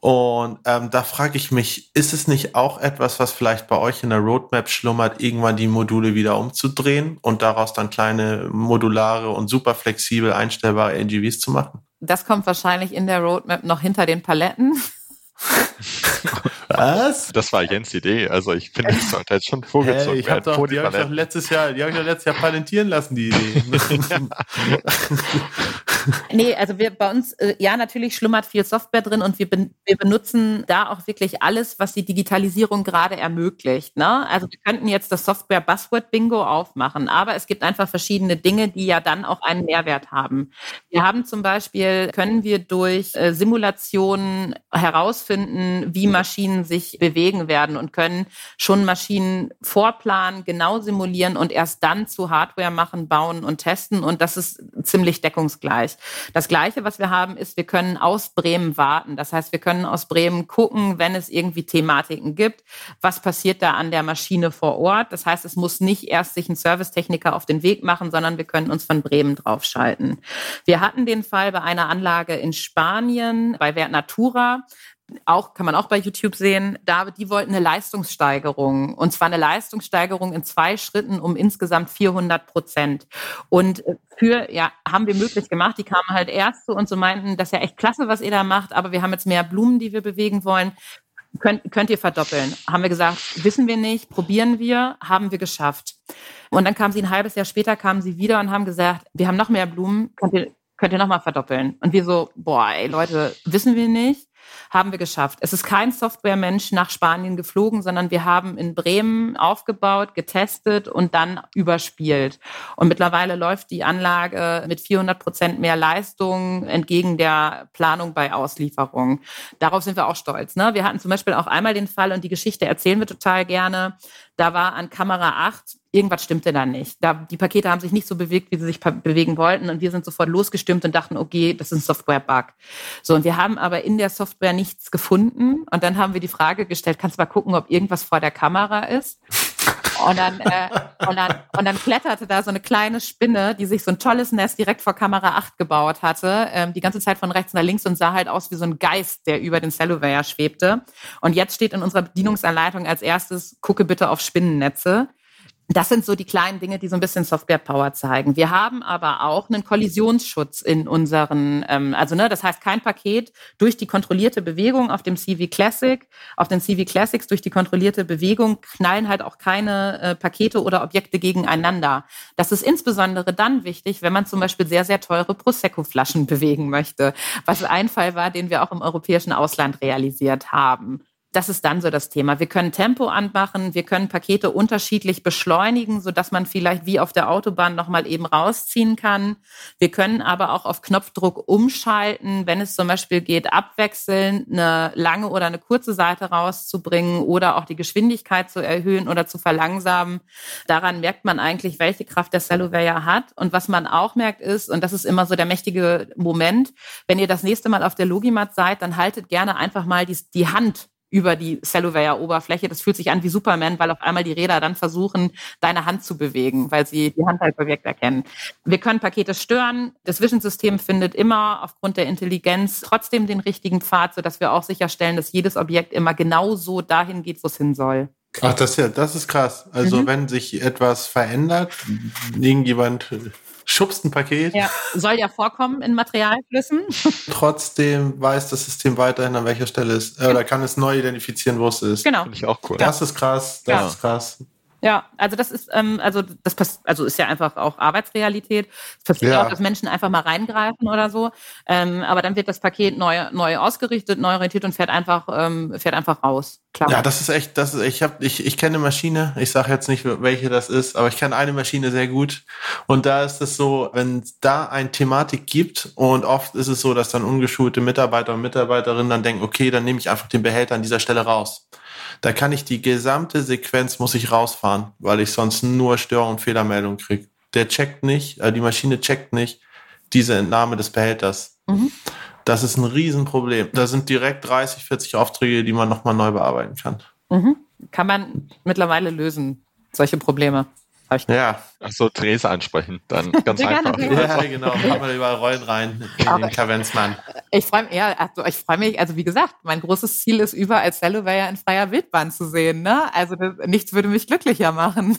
Und ähm, da frage ich mich, ist es nicht auch etwas, was vielleicht bei euch in der Roadmap schlummert, irgendwann die Module wieder umzudrehen und daraus dann kleine modulare und super flexibel einstellbare NGVs zu machen? Das kommt wahrscheinlich in der Roadmap noch hinter den Paletten. (laughs) Was? Das war Jens Idee. Also ich finde, das sollte jetzt schon vorgezogen hey, ich werden. Doch, die, die habe ich doch letztes Jahr, die habe ich doch letztes Jahr palentieren lassen, die Idee. (laughs) (laughs) (laughs) nee, also wir bei uns, äh, ja, natürlich schlummert viel Software drin und wir, ben, wir benutzen da auch wirklich alles, was die Digitalisierung gerade ermöglicht. Ne? Also wir könnten jetzt das Software Buzzword Bingo aufmachen, aber es gibt einfach verschiedene Dinge, die ja dann auch einen Mehrwert haben. Wir haben zum Beispiel, können wir durch äh, Simulationen herausfinden, wie Maschinen sich bewegen werden und können schon Maschinen vorplanen, genau simulieren und erst dann zu Hardware machen, bauen und testen. Und das ist ziemlich deckungsgleich. Das Gleiche, was wir haben, ist, wir können aus Bremen warten. Das heißt, wir können aus Bremen gucken, wenn es irgendwie Thematiken gibt, was passiert da an der Maschine vor Ort. Das heißt, es muss nicht erst sich ein Servicetechniker auf den Weg machen, sondern wir können uns von Bremen draufschalten. Wir hatten den Fall bei einer Anlage in Spanien, bei Wert Natura auch, kann man auch bei YouTube sehen, da, die wollten eine Leistungssteigerung. Und zwar eine Leistungssteigerung in zwei Schritten um insgesamt 400 Prozent. Und äh, für, ja, haben wir möglich gemacht. Die kamen halt erst zu uns und meinten, das ist ja echt klasse, was ihr da macht, aber wir haben jetzt mehr Blumen, die wir bewegen wollen. Könnt, könnt ihr verdoppeln? Haben wir gesagt, wissen wir nicht, probieren wir, haben wir geschafft. Und dann kamen sie ein halbes Jahr später, kamen sie wieder und haben gesagt, wir haben noch mehr Blumen, könnt ihr, könnt ihr noch mal verdoppeln? Und wir so, boah, ey, Leute, wissen wir nicht haben wir geschafft. Es ist kein Softwaremensch nach Spanien geflogen, sondern wir haben in Bremen aufgebaut, getestet und dann überspielt. Und mittlerweile läuft die Anlage mit 400 Prozent mehr Leistung entgegen der Planung bei Auslieferung. Darauf sind wir auch stolz. Ne? Wir hatten zum Beispiel auch einmal den Fall und die Geschichte erzählen wir total gerne. Da war an Kamera 8 irgendwas stimmte da nicht. Da, die Pakete haben sich nicht so bewegt, wie sie sich bewegen wollten. Und wir sind sofort losgestimmt und dachten, okay, das ist ein Software-Bug. So, und wir haben aber in der Software nichts gefunden. Und dann haben wir die Frage gestellt, kannst du mal gucken, ob irgendwas vor der Kamera ist? Und dann, äh, und, dann, und dann kletterte da so eine kleine Spinne, die sich so ein tolles Nest direkt vor Kamera 8 gebaut hatte, ähm, die ganze Zeit von rechts nach links und sah halt aus wie so ein Geist, der über den Cellovayer schwebte. Und jetzt steht in unserer Bedienungsanleitung als erstes, gucke bitte auf Spinnennetze. Das sind so die kleinen Dinge, die so ein bisschen Software-Power zeigen. Wir haben aber auch einen Kollisionsschutz in unseren, ähm, also ne, das heißt kein Paket durch die kontrollierte Bewegung auf dem CV Classic, auf den CV Classics durch die kontrollierte Bewegung knallen halt auch keine äh, Pakete oder Objekte gegeneinander. Das ist insbesondere dann wichtig, wenn man zum Beispiel sehr, sehr teure Prosecco-Flaschen (laughs) bewegen möchte, was ein Fall war, den wir auch im europäischen Ausland realisiert haben das ist dann so das Thema. Wir können Tempo anmachen, wir können Pakete unterschiedlich beschleunigen, so dass man vielleicht wie auf der Autobahn nochmal eben rausziehen kann. Wir können aber auch auf Knopfdruck umschalten, wenn es zum Beispiel geht, abwechselnd eine lange oder eine kurze Seite rauszubringen oder auch die Geschwindigkeit zu erhöhen oder zu verlangsamen. Daran merkt man eigentlich, welche Kraft der Celluvayor hat. Und was man auch merkt ist, und das ist immer so der mächtige Moment, wenn ihr das nächste Mal auf der Logimat seid, dann haltet gerne einfach mal die, die Hand über die Celluvayor-Oberfläche. Das fühlt sich an wie Superman, weil auf einmal die Räder dann versuchen, deine Hand zu bewegen, weil sie die Hand als Objekt erkennen. Wir können Pakete stören. Das Vision-System findet immer aufgrund der Intelligenz trotzdem den richtigen Pfad, sodass wir auch sicherstellen, dass jedes Objekt immer genau so dahin geht, wo es hin soll. Ach, das ist ja, das ist krass. Also mhm. wenn sich etwas verändert, irgendjemand schubst ein Paket. Ja, soll ja vorkommen in Materialflüssen. (laughs) Trotzdem weiß das System weiterhin, an welcher Stelle es ist. Oder kann es neu identifizieren, wo es ist. Genau. Finde ich auch cool. Das ist krass, das Ja. ist krass. Ja, also das ist, ähm, also das pass also ist ja einfach auch Arbeitsrealität. Es passiert Ja. auch, dass Menschen einfach mal reingreifen oder so. Ähm, aber dann wird das Paket neu, neu ausgerichtet, neu orientiert und fährt einfach, ähm, fährt einfach raus. Klar. Ja, das ist echt, das ist, ich habe, ich, ich kenne eine Maschine. Ich sage jetzt nicht, welche das ist, aber ich kenne eine Maschine sehr gut. Und da ist es so, wenn es da eine Thematik gibt und oft ist es so, dass dann ungeschulte Mitarbeiter und Mitarbeiterinnen dann denken, okay, dann nehme ich einfach den Behälter an dieser Stelle raus. Da kann ich die gesamte Sequenz muss ich rausfahren, weil ich sonst nur Stör- und Fehlermeldungen kriege. Der checkt nicht, äh, die Maschine checkt nicht diese Entnahme des Behälters. Mhm. Das ist ein Riesenproblem. Da sind direkt 30, 40 Aufträge, die man nochmal neu bearbeiten kann. Mhm. Kann man mittlerweile lösen, solche Probleme. Ich Ja, Achso, Therese ansprechen, dann (laughs) ganz einfach. ja genau. Haben wir überall Rollen rein in den Kavenzmann. Ich freue mich, ja, also ich freue mich, also wie gesagt, mein großes Ziel ist, überall Celluware in freier Wildbahn zu sehen. Ne? Also das, nichts würde mich glücklicher machen.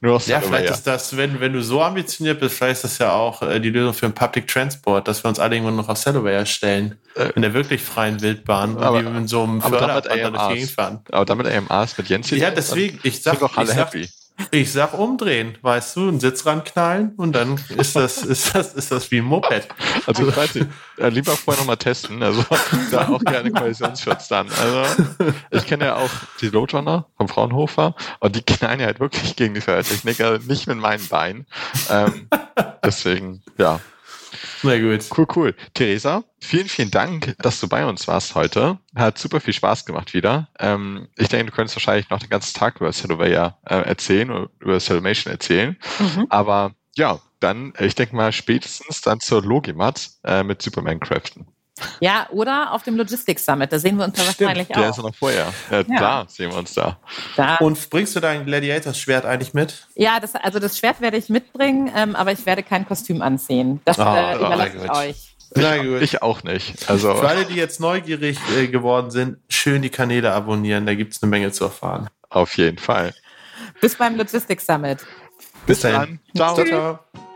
Nur noch Ja, vielleicht ist das, wenn, wenn du so ambitioniert bist, vielleicht ist das ja auch äh, die Lösung für den Public Transport, dass wir uns alle irgendwann noch auf Cellular stellen. Äh, in der wirklich freien Wildbahn. Und aber- wie wir mit so einem aber damit Förderband durch die. Gegend fahren. Aber damit AMAs mit Jens Ja, deswegen, ich sag, sind doch alle ich sag, happy. Ich sag umdrehen, weißt du, einen Sitz ranknallen und dann ist das, ist das, ist das wie ein Moped. Also ich weiß nicht, äh, lieber vorher nochmal testen, also (laughs) da auch gerne Kollisionsschutz dann. Also ich kenne ja auch die Roadrunner vom Fraunhofer und die knallen ja halt wirklich gegen die Fördertechnik, also nicht mit meinen Beinen. Ähm, deswegen, ja, Na gut. cool, cool. Theresa, vielen, vielen Dank, dass du bei uns warst heute. Hat super viel Spaß gemacht wieder. Ähm, ich denke, du könntest wahrscheinlich noch den ganzen Tag über Cellaware äh, erzählen oder über Cellmation erzählen. Mhm. Aber ja, dann, ich denke mal, spätestens dann zur Logimat äh, mit Superman craften. Ja, oder auf dem Logistics Summit, da sehen wir uns ja wahrscheinlich Der ist auch. ja noch vorher. Äh, Ja. Da sehen wir uns da. Da, Und bringst du dein Gladiators-Schwert eigentlich mit? ja, das, also das Schwert werde ich mitbringen, ähm, aber ich werde kein Kostüm anziehen. Das Ah, äh, überlasse na ich euch. Na gut. Ich auch nicht. Also Für alle, die jetzt neugierig äh, geworden sind, schön die Kanäle abonnieren, da gibt's eine Menge zu erfahren. auf jeden Fall. Bis beim Logistics Summit. Bis dann. Ciao, Ciao. ciao.